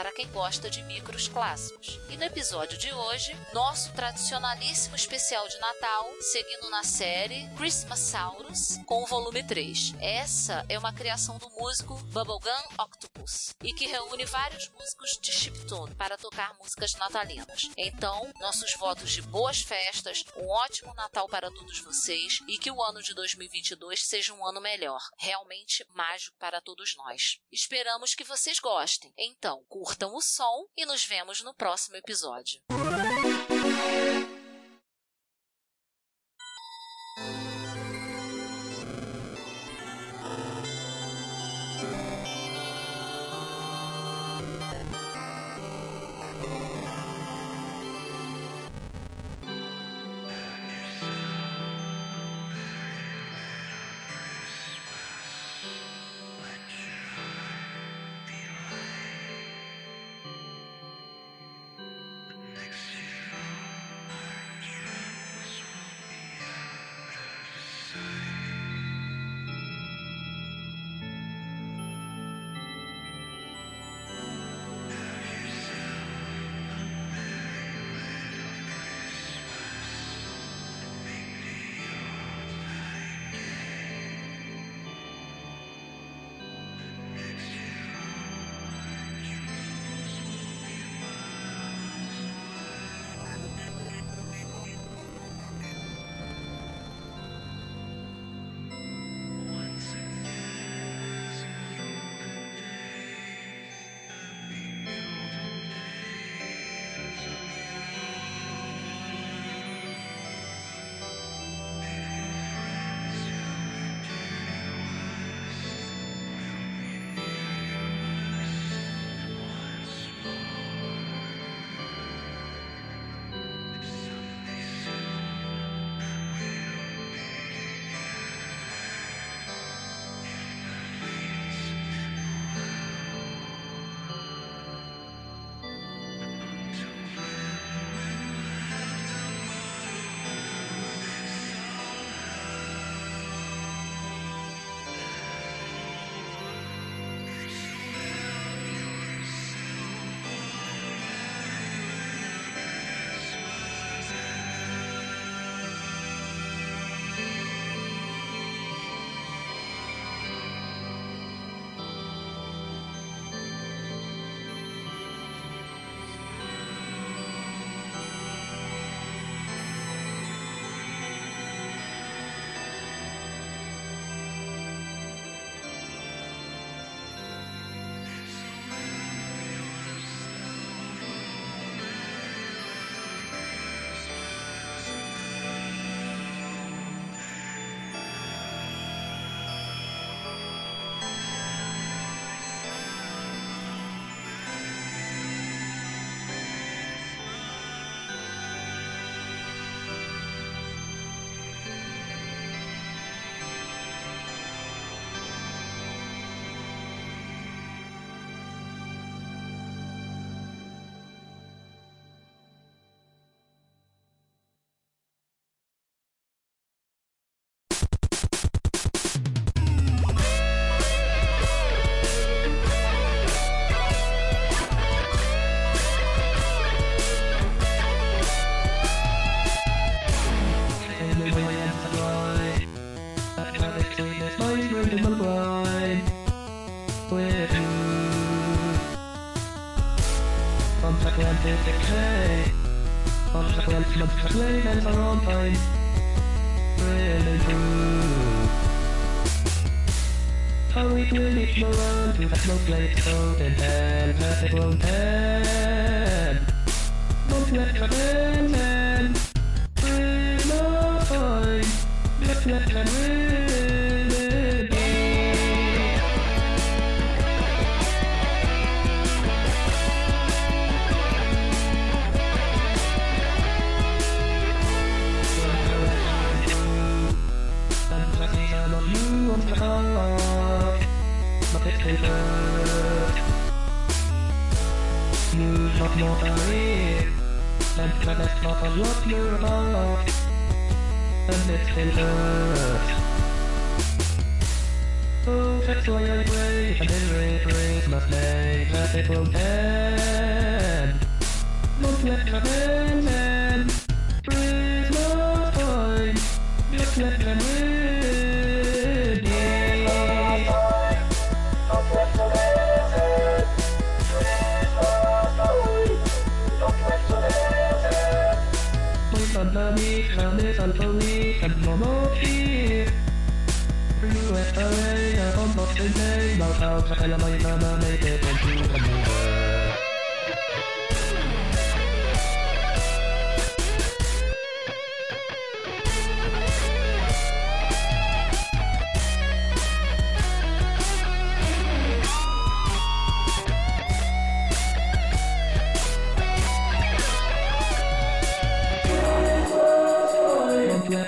para quem gosta de micros clássicos. E no episódio de hoje, nosso tradicionalíssimo especial de Natal, seguindo na série Christmas Saurus com o volume 3. Essa é uma criação do músico Bubblegum Octopus e que reúne vários músicos de chiptune para tocar músicas natalinas. Então, nossos votos de boas festas, um ótimo Natal para todos vocês e que o ano de 2022 seja um ano melhor, realmente mágico para todos nós. Esperamos que vocês gostem. Então, curtam o som e nos vemos no próximo episódio.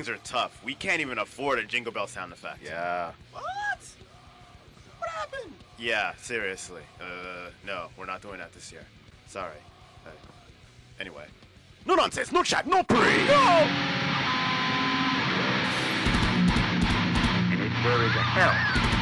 Things are tough. We can't even afford a jingle bell sound effect. Yeah. What? What happened? Yeah, seriously. Uh, no, we're not doing that this year. Sorry. Uh, anyway. No nonsense, no chat, no pre. No! And if there is a hell,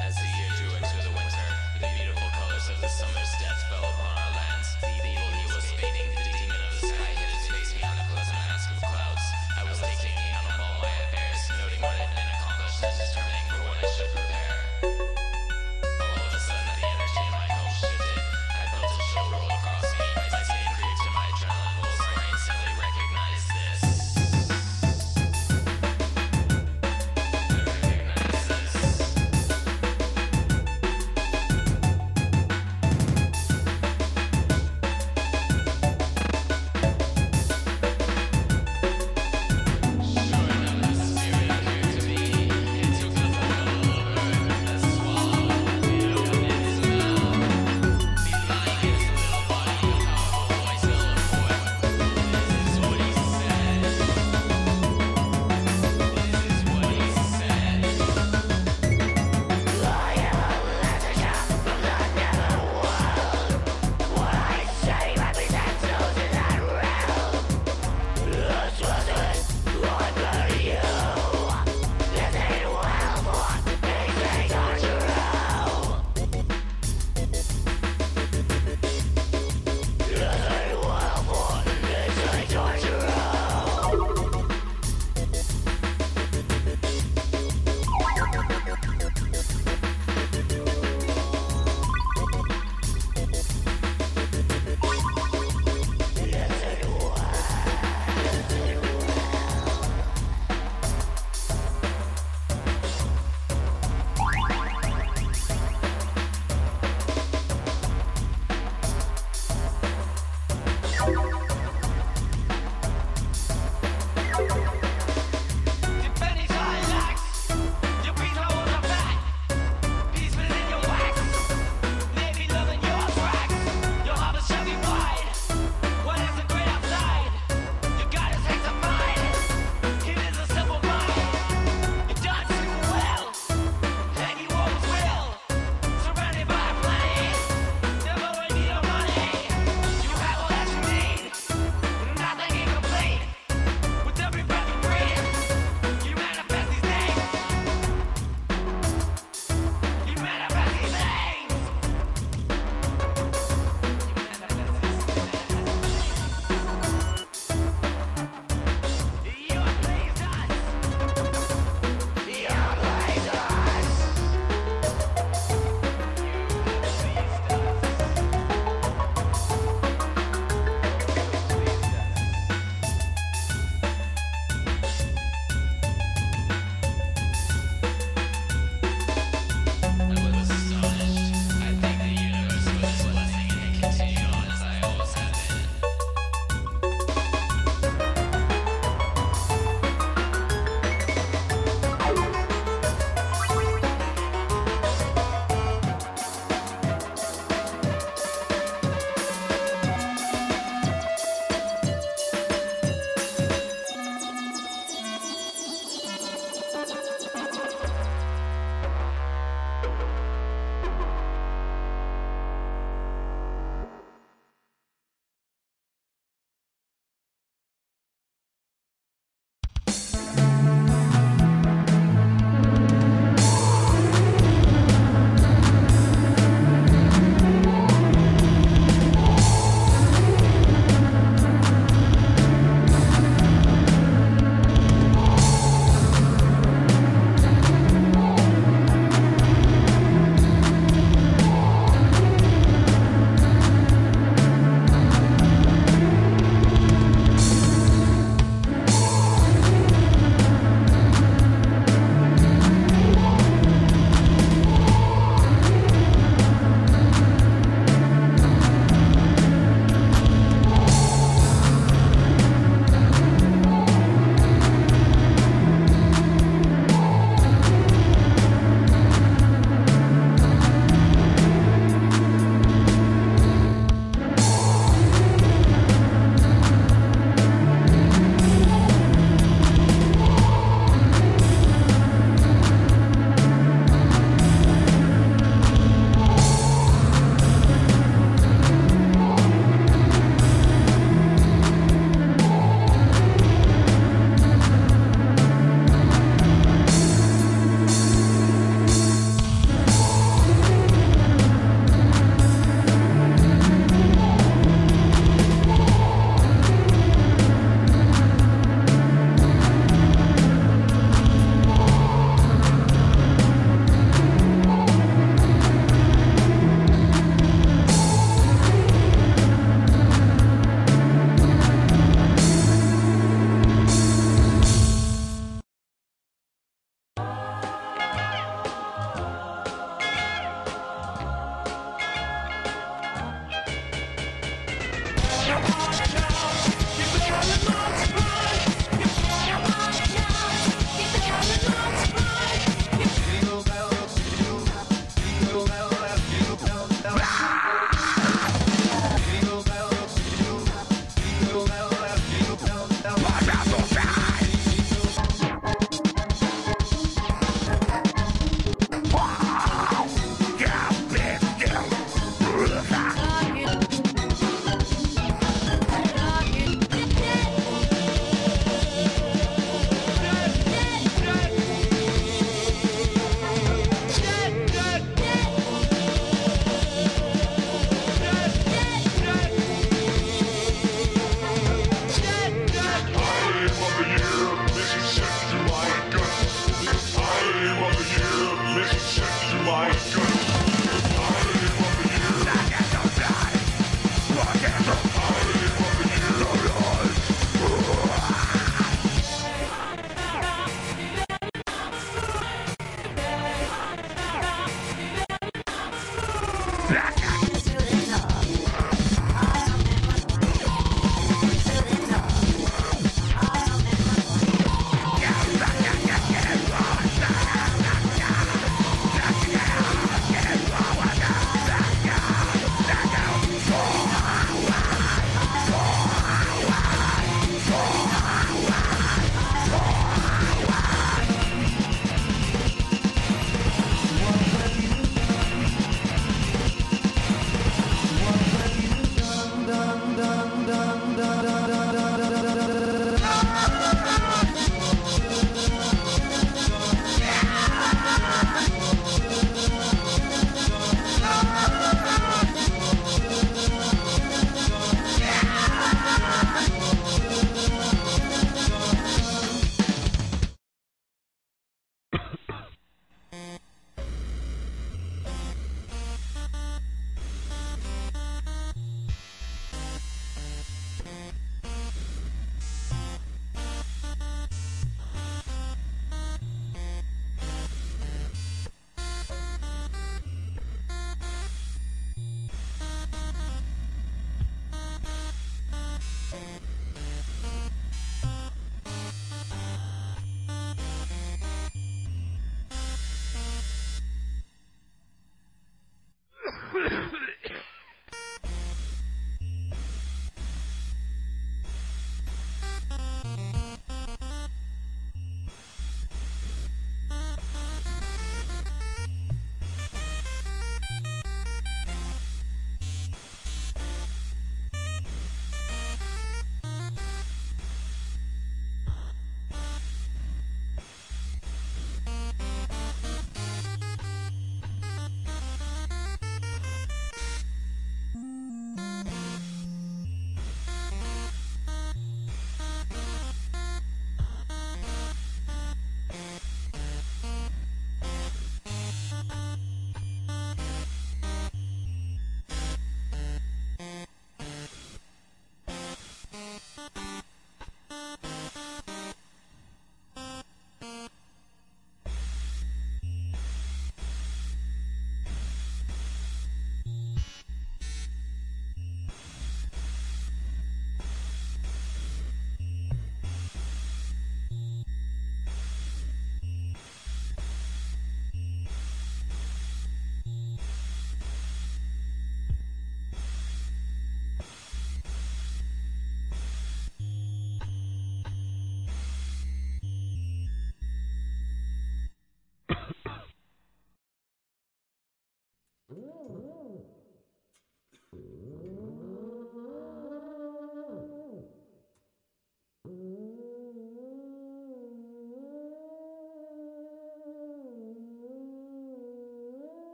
as he